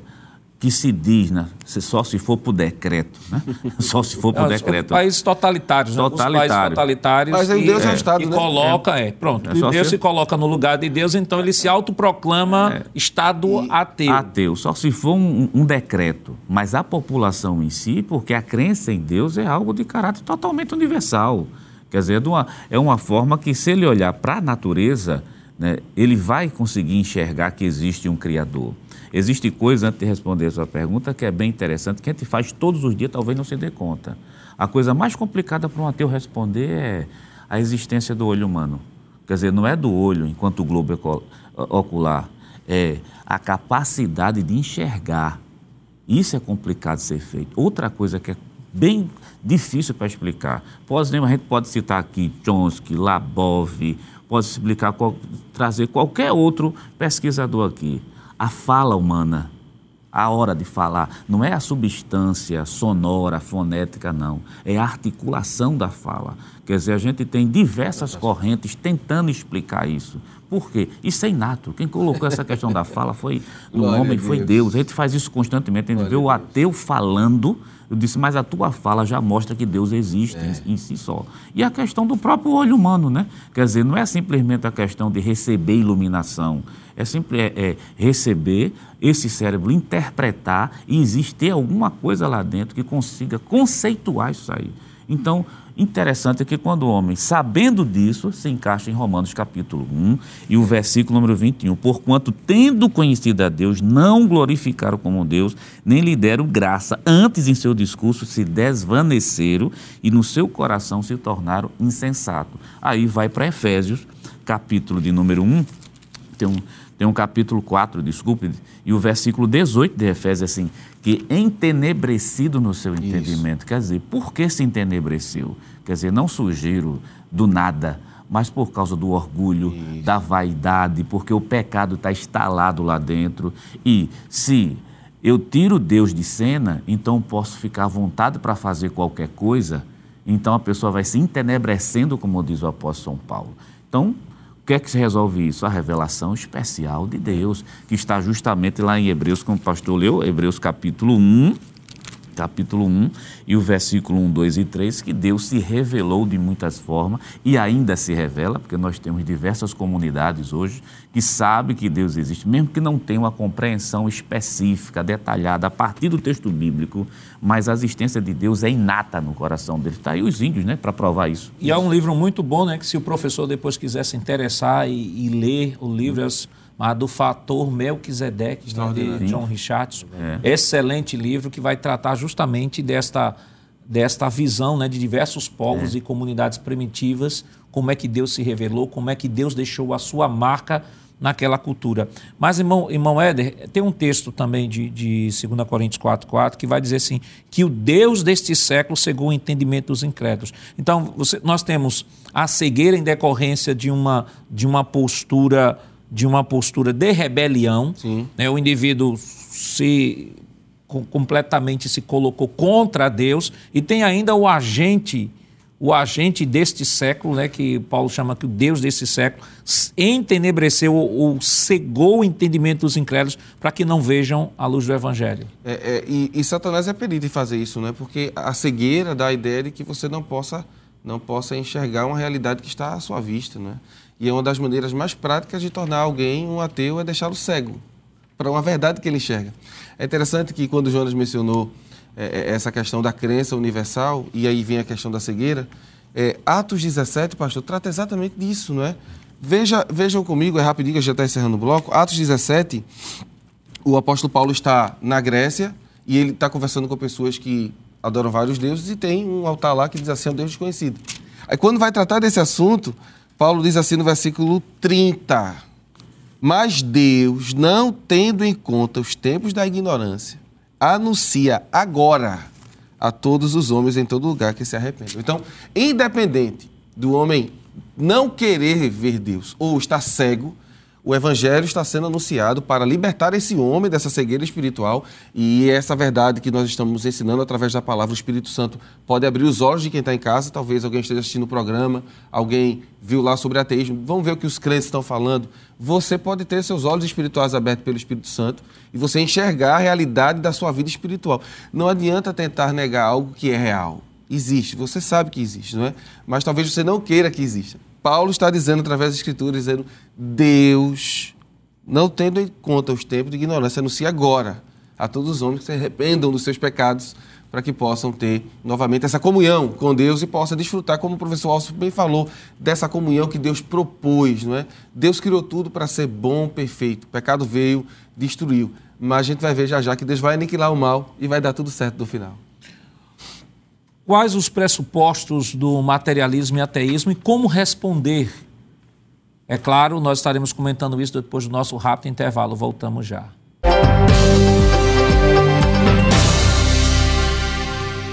que se diz, né? Só se for por decreto, né? [laughs] Só se for por decreto. Países totalitários, né? Totalitário. países totalitários. Mas aí Deus é, é o Estado, e né? coloca, é, pronto. É Deus se coloca no lugar de Deus, então ele se autoproclama é. Estado ateu. Ateu, só se for um, um, decreto. Mas a população em si, porque a crença em Deus é algo de caráter totalmente universal. Quer dizer, é uma, é uma forma que, se ele olhar para a natureza, né, ele vai conseguir enxergar que existe um Criador. Existe coisa, antes de responder a sua pergunta, que é bem interessante, que a gente faz todos os dias, talvez não se dê conta. A coisa mais complicada para um ateu responder é a existência do olho humano. Quer dizer, não é do olho enquanto globo ocular, é a capacidade de enxergar. Isso é complicado de ser feito. Outra coisa que é bem difícil para explicar. A gente pode citar aqui Chomsky, Labov, pode explicar, trazer qualquer outro pesquisador aqui. A fala humana, a hora de falar, não é a substância sonora, fonética, não. É a articulação da fala. Quer dizer, a gente tem diversas correntes tentando explicar isso. Por quê? Isso é inato. Quem colocou essa questão da fala foi o homem, foi Deus. A gente faz isso constantemente. A gente Glória vê o ateu falando eu disse, mas a tua fala já mostra que Deus existe é. em, em, si só. E a questão do próprio olho humano, né? Quer dizer, não é simplesmente a questão de receber iluminação, é sempre é, é receber esse cérebro, interpretar e existir alguma coisa lá dentro que consiga conceituar isso aí. Então, interessante é que quando o homem, sabendo disso, se encaixa em Romanos capítulo 1 e o versículo número 21, porquanto tendo conhecido a Deus, não glorificaram como Deus, nem lhe deram graça, antes em seu discurso se desvaneceram e no seu coração se tornaram insensatos. Aí vai para Efésios, capítulo de número 1, tem um, tem um capítulo 4, desculpe, e o versículo 18 de Efésios assim, que entenebrecido no seu entendimento. Isso. Quer dizer, por que se entenebreceu? Quer dizer, não surgiram do nada, mas por causa do orgulho, Isso. da vaidade, porque o pecado está instalado lá dentro. E se eu tiro Deus de cena, então posso ficar à vontade para fazer qualquer coisa, então a pessoa vai se entenebrecendo, como diz o apóstolo São Paulo. Então, o que é que se resolve isso? A revelação especial de Deus, que está justamente lá em Hebreus, como o pastor leu, Hebreus capítulo 1, capítulo 1 e o versículo 1, 2 e 3, que Deus se revelou de muitas formas e ainda se revela, porque nós temos diversas comunidades hoje que sabem que Deus existe, mesmo que não tenham uma compreensão específica, detalhada, a partir do texto bíblico, mas a existência de Deus é inata no coração deles. Está aí os índios, né, para provar isso. E há um livro muito bom, né, que se o professor depois quiser se interessar e, e ler o livro, hum mas do fator Melquisedeque, né, de John Richardson. É. Excelente livro que vai tratar justamente desta desta visão né, de diversos povos é. e comunidades primitivas, como é que Deus se revelou, como é que Deus deixou a sua marca naquela cultura. Mas, irmão, irmão Éder, tem um texto também de, de 2 Coríntios 4,4 que vai dizer assim, que o Deus deste século cegou o entendimento dos incrédulos. Então, você, nós temos a cegueira em decorrência de uma, de uma postura de uma postura de rebelião. Né? O indivíduo se completamente se colocou contra Deus e tem ainda o agente o agente deste século, né, que Paulo chama que o Deus desse século, entenebreceu ou cegou o entendimento dos incrédulos para que não vejam a luz do Evangelho. É, é, e, e, Satanás é perito em fazer isso, né? porque a cegueira dá a ideia de que você não possa, não possa enxergar uma realidade que está à sua vista. Né? E é uma das maneiras mais práticas de tornar alguém um ateu é deixá-lo cego para uma verdade que ele enxerga. É interessante que quando Jonas mencionou é, é, essa questão da crença universal, e aí vem a questão da cegueira, é, Atos 17, pastor, trata exatamente disso, não é? Veja, vejam comigo, é rapidinho, que já está encerrando o bloco. Atos 17, o apóstolo Paulo está na Grécia e ele está conversando com pessoas que adoram vários deuses e tem um altar lá que diz assim, é um Deus desconhecido. Aí quando vai tratar desse assunto, Paulo diz assim no versículo 30, mas Deus, não tendo em conta os tempos da ignorância, anuncia agora a todos os homens em todo lugar que se arrependam. Então, independente do homem não querer ver Deus ou estar cego, o evangelho está sendo anunciado para libertar esse homem dessa cegueira espiritual e essa verdade que nós estamos ensinando através da palavra, o Espírito Santo pode abrir os olhos de quem está em casa, talvez alguém esteja assistindo o programa, alguém viu lá sobre ateísmo, vamos ver o que os crentes estão falando. Você pode ter seus olhos espirituais abertos pelo Espírito Santo e você enxergar a realidade da sua vida espiritual. Não adianta tentar negar algo que é real. Existe, você sabe que existe, não é? Mas talvez você não queira que exista. Paulo está dizendo através da Escritura, dizendo, Deus, não tendo em conta os tempos de ignorância, anuncia agora a todos os homens que se arrependam dos seus pecados para que possam ter novamente essa comunhão com Deus e possam desfrutar, como o professor Alcio bem falou, dessa comunhão que Deus propôs, não é? Deus criou tudo para ser bom, perfeito. O pecado veio, destruiu. Mas a gente vai ver já já que Deus vai aniquilar o mal e vai dar tudo certo no final. Quais os pressupostos do materialismo e ateísmo e como responder? É claro, nós estaremos comentando isso depois do nosso rápido intervalo. Voltamos já.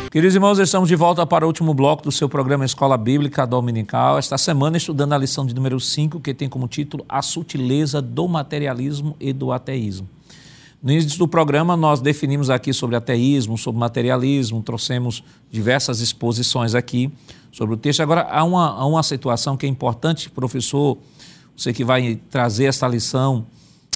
Queridos irmãos, estamos de volta para o último bloco do seu programa Escola Bíblica Dominical. Esta semana estudando a lição de número 5, que tem como título A Sutileza do Materialismo e do Ateísmo. No início do programa, nós definimos aqui sobre ateísmo, sobre materialismo, trouxemos diversas exposições aqui sobre o texto. Agora, há uma, há uma situação que é importante, professor, você que vai trazer essa lição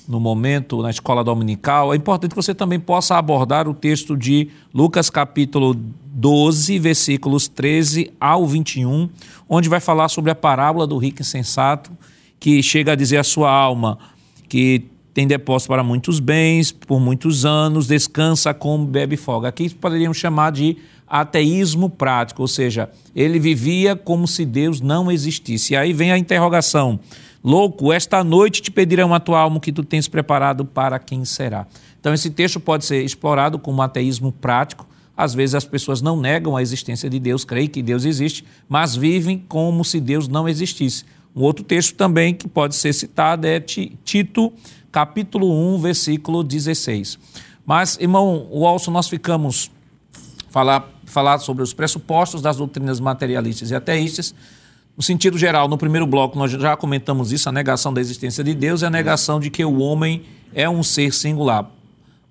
no momento na escola dominical, é importante que você também possa abordar o texto de Lucas capítulo 12, versículos 13 ao 21, onde vai falar sobre a parábola do rico insensato, que chega a dizer à sua alma que tem depósito para muitos bens, por muitos anos, descansa, come, bebe folga. Aqui poderíamos chamar de ateísmo prático, ou seja, ele vivia como se Deus não existisse. E aí vem a interrogação: Louco, esta noite te pedirão a tua alma que tu tens preparado para quem será. Então, esse texto pode ser explorado como ateísmo prático. Às vezes as pessoas não negam a existência de Deus, creem que Deus existe, mas vivem como se Deus não existisse. Um outro texto também que pode ser citado é Tito capítulo 1, versículo 16. Mas, irmão Walson, nós ficamos falar, falar sobre os pressupostos das doutrinas materialistas e ateístas. No sentido geral, no primeiro bloco, nós já comentamos isso: a negação da existência de Deus e a negação de que o homem é um ser singular.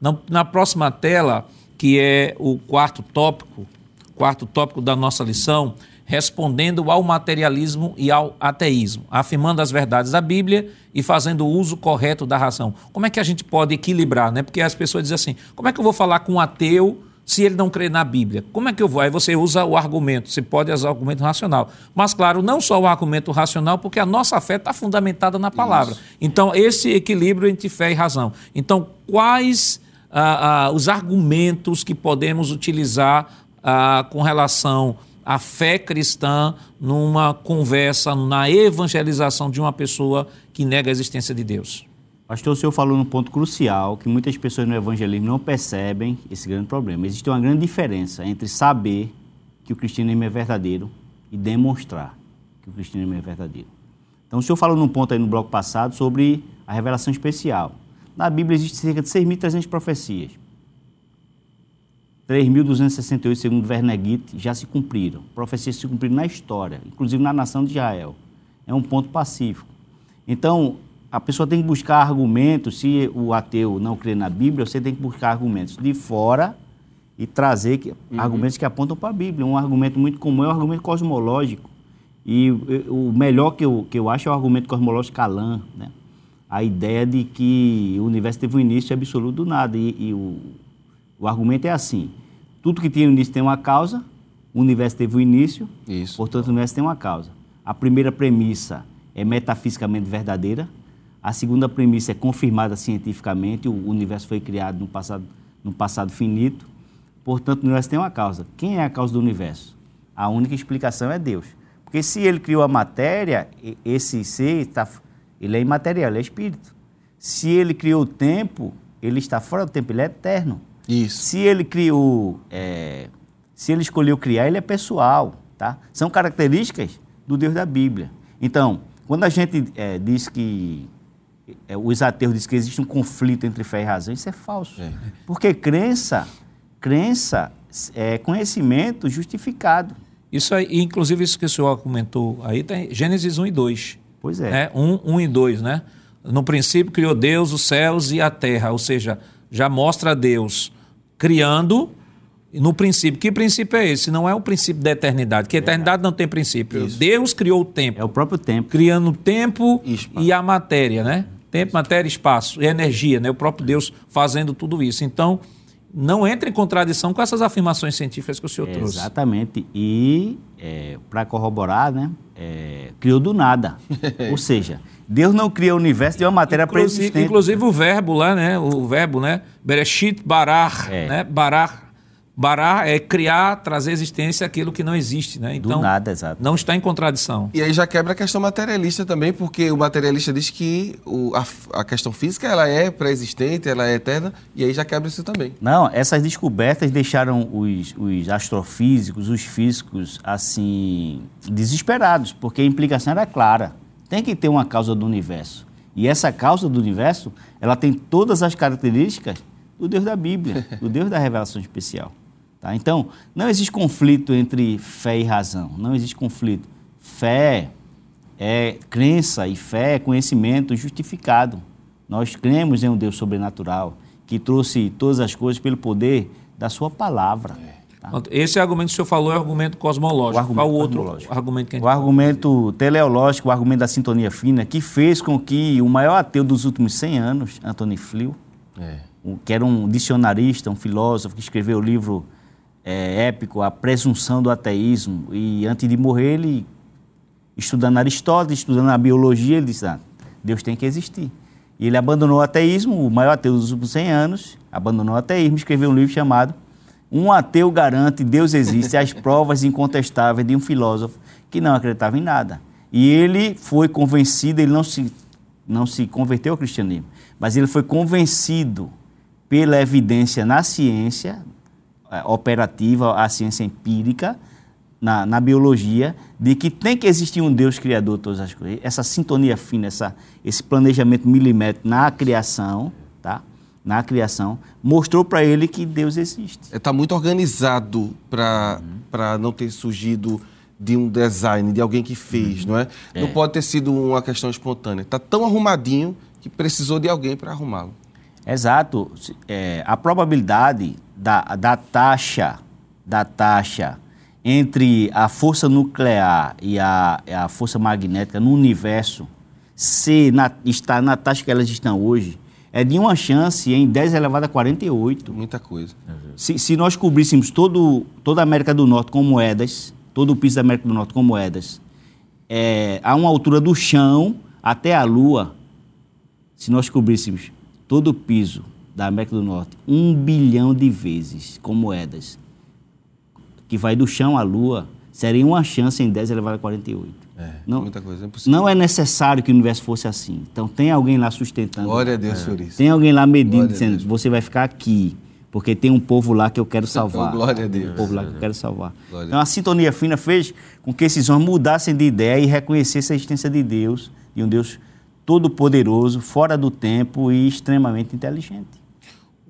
Na, na próxima tela, que é o quarto tópico, quarto tópico da nossa lição, respondendo ao materialismo e ao ateísmo, afirmando as verdades da Bíblia e fazendo o uso correto da razão. Como é que a gente pode equilibrar, né? Porque as pessoas dizem assim: como é que eu vou falar com um ateu se ele não crê na Bíblia? Como é que eu vou? Aí você usa o argumento, você pode usar o argumento racional. Mas, claro, não só o argumento racional, porque a nossa fé está fundamentada na palavra. Isso. Então, esse equilíbrio entre fé e razão. Então, quais ah, ah, os argumentos que podemos utilizar ah, com relação a fé cristã numa conversa, na evangelização de uma pessoa que nega a existência de Deus. Pastor, o senhor falou num ponto crucial que muitas pessoas no evangelismo não percebem esse grande problema. Existe uma grande diferença entre saber que o cristianismo é verdadeiro e demonstrar que o cristianismo é verdadeiro. Então, o senhor falou num ponto aí no bloco passado sobre a revelação especial. Na Bíblia existe cerca de 6.300 profecias. 3.268, segundo Werner já se cumpriram. Profecias se cumpriram na história, inclusive na nação de Israel. É um ponto pacífico. Então, a pessoa tem que buscar argumentos. Se o ateu não crê na Bíblia, você tem que buscar argumentos de fora e trazer que, uhum. argumentos que apontam para a Bíblia. Um argumento muito comum é o argumento cosmológico. E o melhor que eu, que eu acho é o argumento cosmológico Calan, né? A ideia de que o universo teve um início absoluto do nada. E, e o, o argumento é assim: tudo que tem um início tem uma causa, o universo teve um início, Isso. portanto, o universo tem uma causa. A primeira premissa é metafisicamente verdadeira, a segunda premissa é confirmada cientificamente, o universo foi criado no passado, no passado finito, portanto, o universo tem uma causa. Quem é a causa do universo? A única explicação é Deus. Porque se ele criou a matéria, esse ser está, ele é imaterial, ele é espírito. Se ele criou o tempo, ele está fora do tempo, ele é eterno. Isso. Se ele criou, é, se ele escolheu criar, ele é pessoal, tá? São características do Deus da Bíblia. Então, quando a gente é, diz que é, os ateus dizem que existe um conflito entre fé e razão, isso é falso. É. Porque crença, crença é conhecimento justificado. Isso aí, inclusive isso que o senhor comentou aí, tem Gênesis 1 e 2. Pois é. Né? 1, 1 e 2, né? No princípio criou Deus os céus e a terra, ou seja, já mostra Deus criando no princípio. Que princípio é esse? Não é o princípio da eternidade, que a eternidade não tem princípio. Isso. Deus criou o tempo. É o próprio tempo. Criando o tempo e a matéria, né? Tempo, matéria, espaço e energia, né? O próprio Deus fazendo tudo isso. Então, não entra em contradição com essas afirmações científicas que o senhor trouxe. Exatamente. E, é, para corroborar, né, é, criou do nada. [laughs] Ou seja, Deus não cria o universo de uma matéria pré-existente. Inclusive o verbo lá, né? O verbo, né? Bereshit barar, é. né? Barar Bará é criar, trazer existência aquilo que não existe, né? Então, Do nada, exato. não está em contradição. E aí já quebra a questão materialista também, porque o materialista diz que o, a, a, questão física ela é pré-existente, ela é eterna, e aí já quebra isso também. Não, essas descobertas deixaram os, os astrofísicos, os físicos, assim, desesperados, porque a implicação era clara. Tem que ter uma causa do universo. E essa causa do universo, ela tem todas as características do Deus da Bíblia, do Deus da revelação especial. Tá? Então, não existe conflito entre fé e razão. Não existe conflito. Fé é crença e fé é conhecimento justificado. Nós cremos em um Deus sobrenatural que trouxe todas as coisas pelo poder da sua palavra. Tá? Esse argumento que o senhor falou é o argumento cosmológico. O argumento Qual o outro argumento que a gente O argumento teleológico, o argumento da sintonia fina, que fez com que o maior ateu dos últimos 100 anos, Anthony Flew, é. que era um dicionarista, um filósofo que escreveu o livro é, épico, A Presunção do Ateísmo. E antes de morrer, ele, estudando Aristóteles, estudando a biologia, ele disse: ah, Deus tem que existir. E ele abandonou o ateísmo, o maior ateu dos últimos 100 anos, abandonou o ateísmo, escreveu um livro chamado Um Ateu Garante Deus Existe, as provas incontestáveis de um filósofo que não acreditava em nada. E ele foi convencido, ele não se, não se converteu ao cristianismo, mas ele foi convencido pela evidência na ciência, operativa, a ciência empírica, na, na, biologia, de que tem que existir um Deus criador de todas as coisas. Essa sintonia fina, essa, esse planejamento milimétrico na criação, tá? na criação, mostrou para ele que Deus existe. Está muito organizado para uhum. não ter surgido de um design, de alguém que fez, uhum. não é? é? Não pode ter sido uma questão espontânea. Está tão arrumadinho que precisou de alguém para arrumá-lo. Exato. É, a probabilidade da, da taxa da taxa entre a força nuclear e a, a força magnética no universo se na, estar na taxa que elas estão hoje é de uma chance em 10 elevado a 48. Muita coisa. Se, se nós cobríssemos todo, toda a América do Norte com moedas, todo o piso da América do Norte com moedas, é, a uma altura do chão até a Lua, se nós cobríssemos todo o piso da América do Norte um bilhão de vezes com moedas, que vai do chão à lua, seria uma chance em 10 elevado a 48. É, não, muita coisa, é impossível. Não é necessário que o universo fosse assim. Então tem alguém lá sustentando. Glória a Deus é. por isso. Tem alguém lá medindo, dizendo, você vai ficar aqui. porque tem um povo lá que eu quero salvar. [laughs] Glória a Deus. Um povo lá que eu quero salvar. Glória Então a sintonia fina fez com que esses homens mudassem de ideia e reconhecessem a existência de Deus, de um Deus todo-poderoso, fora do tempo e extremamente inteligente.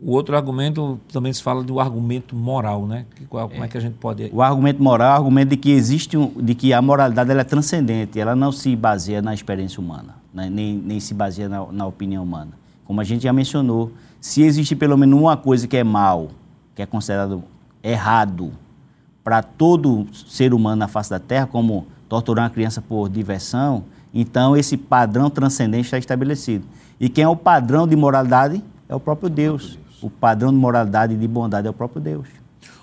O outro argumento também se fala do argumento moral, né? Que, qual- como é que a gente pode. O argumento moral é o argumento de que existe um, de que a moralidade ela é transcendente, ela não se baseia na experiência humana, né? nem, nem se baseia na, na opinião humana. Como a gente já mencionou, se existe pelo menos uma coisa que é mal, que é considerado errado para todo ser humano na face da Terra, como torturar uma criança por diversão, então esse padrão transcendente está estabelecido. E quem é o padrão de moralidade é o próprio Deus. O padrão de moralidade e de bondade é o próprio Deus.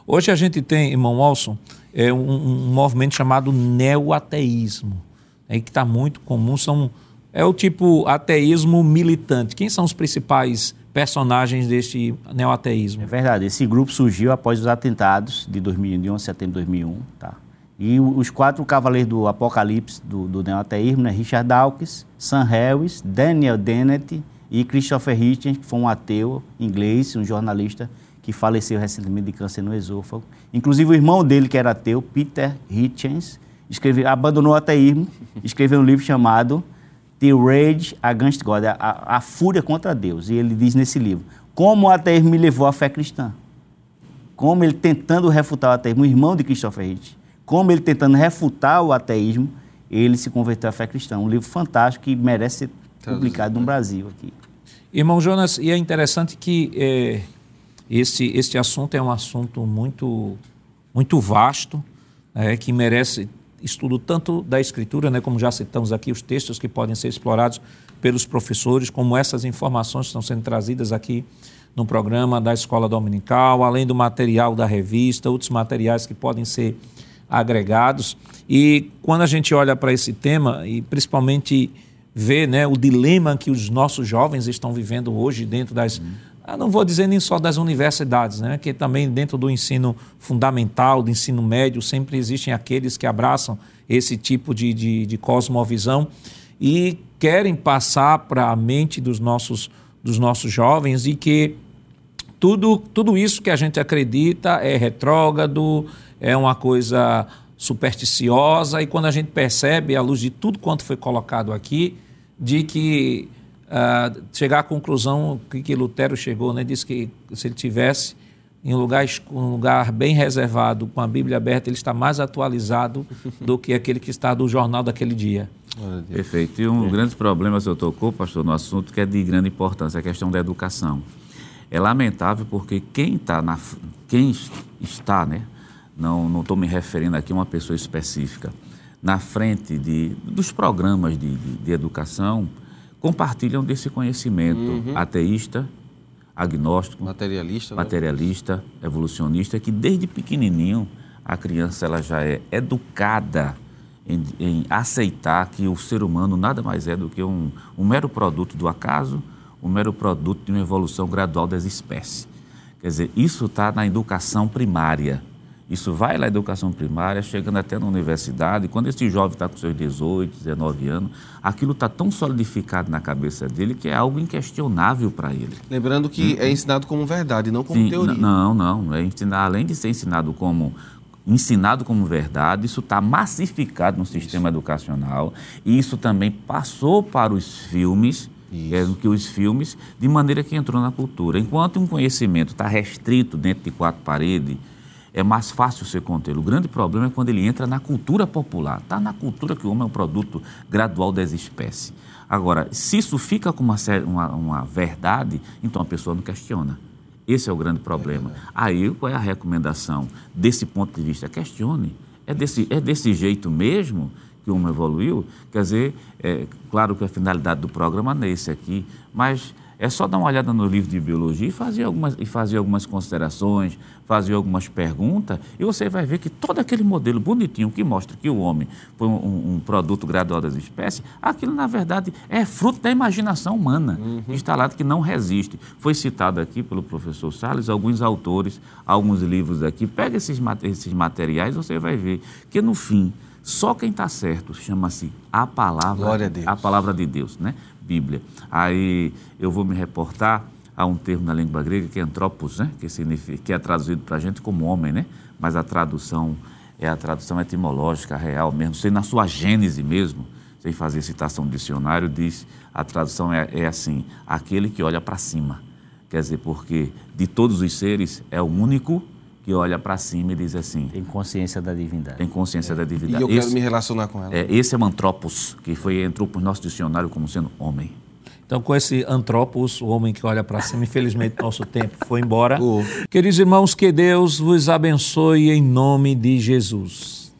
Hoje a gente tem, irmão Walson, é um, um movimento chamado neoateísmo, é, que está muito comum. São, é o tipo ateísmo militante. Quem são os principais personagens deste neoateísmo? É verdade, esse grupo surgiu após os atentados de 2001, de 11 de setembro de 2001, tá? E os quatro cavaleiros do apocalipse do, do neoateísmo, né? Richard Dawkins, Sam Harris, Daniel Dennett e Christopher Hitchens, que foi um ateu inglês, um jornalista que faleceu recentemente de câncer no esôfago. Inclusive o irmão dele, que era ateu, Peter Hitchens, escreveu, abandonou o ateísmo, [laughs] escreveu um livro chamado The Rage Against God, a, a, a fúria contra Deus. E ele diz nesse livro, como o ateísmo me levou à fé cristã. Como ele tentando refutar o ateísmo, o irmão de Christopher Hitch, como ele tentando refutar o ateísmo, ele se converteu à fé cristã. Um livro fantástico que merece ser publicado no Brasil aqui. Irmão Jonas, e é interessante que é, esse, este assunto é um assunto muito, muito vasto, né, que merece estudo tanto da Escritura, né, como já citamos aqui, os textos que podem ser explorados pelos professores, como essas informações que estão sendo trazidas aqui no programa da Escola Dominical, além do material da revista, outros materiais que podem ser agregados. E quando a gente olha para esse tema, e principalmente vê né, o dilema que os nossos jovens estão vivendo hoje dentro das. Eu não vou dizer nem só das universidades, né, que também dentro do ensino fundamental, do ensino médio, sempre existem aqueles que abraçam esse tipo de, de, de cosmovisão e querem passar para a mente dos nossos, dos nossos jovens e que tudo, tudo isso que a gente acredita é retrógrado, é uma coisa supersticiosa, e quando a gente percebe, à luz de tudo quanto foi colocado aqui, de que ah, chegar à conclusão que, que Lutero chegou, né? disse que se ele tivesse em um lugar, um lugar bem reservado, com a Bíblia aberta, ele está mais atualizado [laughs] do que aquele que está do jornal daquele dia. Perfeito. E um dos grandes problemas que eu tocou, pastor, no assunto que é de grande importância, a questão da educação. É lamentável porque quem, tá na, quem es- está, né, não estou me referindo aqui a uma pessoa específica, na frente de, dos programas de, de, de educação, compartilham desse conhecimento ateísta, agnóstico, Materialista, né? materialista, evolucionista, que desde pequenininho a criança ela já é educada em, em aceitar que o ser humano nada mais é do que um, um mero produto do acaso, um mero produto de uma evolução gradual das espécies. Quer dizer, isso está na educação primária. Isso vai na educação primária, chegando até na universidade. Quando esse jovem está com seus 18, 19 anos, aquilo está tão solidificado na cabeça dele que é algo inquestionável para ele. Lembrando que é ensinado como verdade, não como Sim, teoria. Não, não. É ensinar, além de ser ensinado como ensinado como verdade, isso está massificado no sistema educacional e isso também passou para os filmes, é, que os filmes, de maneira que entrou na cultura. Enquanto um conhecimento está restrito dentro de quatro paredes, é mais fácil você contê-lo. O grande problema é quando ele entra na cultura popular. Está na cultura que o homem é um produto gradual das espécies. Agora, se isso fica como uma, uma, uma verdade, então a pessoa não questiona. Esse é o grande problema. Aí, qual é a recomendação? Desse ponto de vista, questione. É desse, é desse jeito mesmo que o homem evoluiu? Quer dizer, é, claro que a finalidade do programa não é esse aqui, mas é só dar uma olhada no livro de biologia e fazer algumas, e fazer algumas considerações, fazer algumas perguntas, e você vai ver que todo aquele modelo bonitinho que mostra que o homem foi um, um- produto gradual das espécies, aquilo, na verdade, é fruto da imaginação humana, instalado que não resiste. Foi citado aqui pelo professor Salles alguns autores, alguns livros aqui. Pega esses, esses materiais, você vai ver que, no fim, só quem está certo chama-se a palavra, a palavra de Deus, né? Bíblia. Aí eu vou me reportar há um termo na língua grega que é antropos, né? que, significa, que é traduzido para a gente como homem, né? mas a tradução é a tradução etimológica, real mesmo, sei na sua gênese mesmo, sem fazer citação do dicionário, diz, a tradução é, é assim, aquele que olha para cima. Quer dizer, porque de todos os seres é o único que olha para cima e diz assim. Tem consciência da divindade. Tem consciência é. da divindade. E eu quero esse, me relacionar com ela. É, esse é o antropos, que foi, entrou para o nosso dicionário como sendo homem. Então, com esse antropos, o homem que olha para cima, infelizmente [laughs] nosso tempo foi embora. Oh. Queridos irmãos, que Deus vos abençoe em nome de Jesus.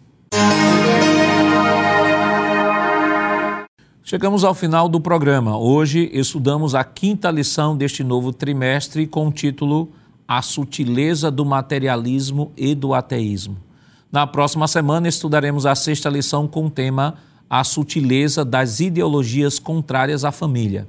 Chegamos ao final do programa. Hoje estudamos a quinta lição deste novo trimestre com o título A Sutileza do Materialismo e do Ateísmo. Na próxima semana estudaremos a sexta lição com o tema A Sutileza das Ideologias Contrárias à Família.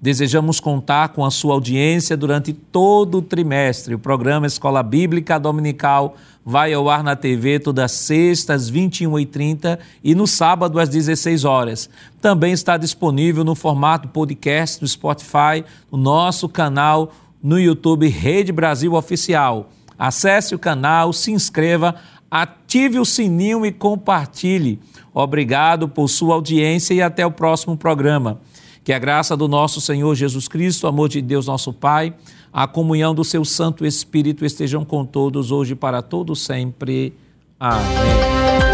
Desejamos contar com a sua audiência durante todo o trimestre. O programa Escola Bíblica Dominical vai ao ar na TV todas sextas, às 21h30 e no sábado, às 16 horas. Também está disponível no formato podcast no Spotify, no nosso canal no YouTube Rede Brasil Oficial. Acesse o canal, se inscreva, ative o sininho e compartilhe. Obrigado por sua audiência e até o próximo programa. Que a graça do nosso Senhor Jesus Cristo, o amor de Deus nosso Pai, a comunhão do seu Santo Espírito estejam com todos hoje para todo sempre. Amém.